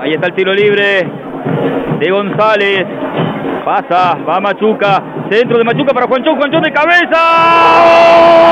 Ahí está el tiro libre de González. Pasa, va Machuca. Centro de Machuca para Juanchón. Juanchón de cabeza.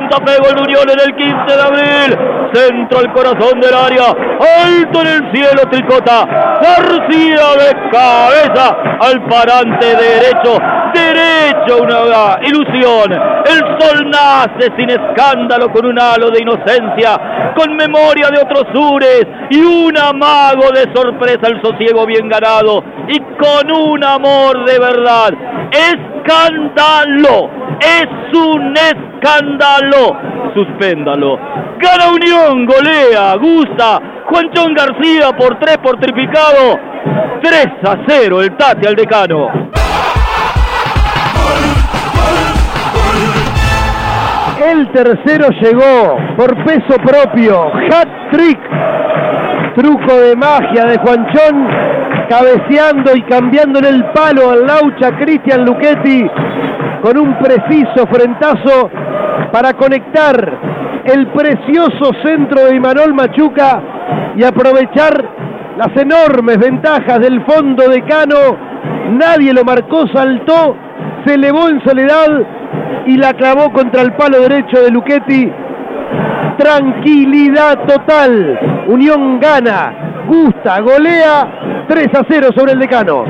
Santa Fe, gol Unión en el 15 de abril. Centro al corazón del área. Alto en el cielo, Tricota. García de cabeza al parante derecho. Derecho, una ilusión. El sol nace sin escándalo con un halo de inocencia, con memoria de otros sures y un amago de sorpresa el sosiego bien ganado y con un amor de verdad. Escándalo, es un escándalo. Suspéndalo. Gana Unión, golea, gusta. Juanchón García por tres por triplicado. 3 a 0 el Tati al decano. El tercero llegó por peso propio. Hat trick. Truco de magia de Juanchón. Cabeceando y cambiando el palo al laucha Cristian Luchetti con un preciso frentazo para conectar el precioso centro de Imanol Machuca y aprovechar las enormes ventajas del fondo de Cano. Nadie lo marcó, saltó, se elevó en soledad y la clavó contra el palo derecho de Luchetti. Tranquilidad total. Unión gana, gusta, golea 3 a 0 sobre el decano.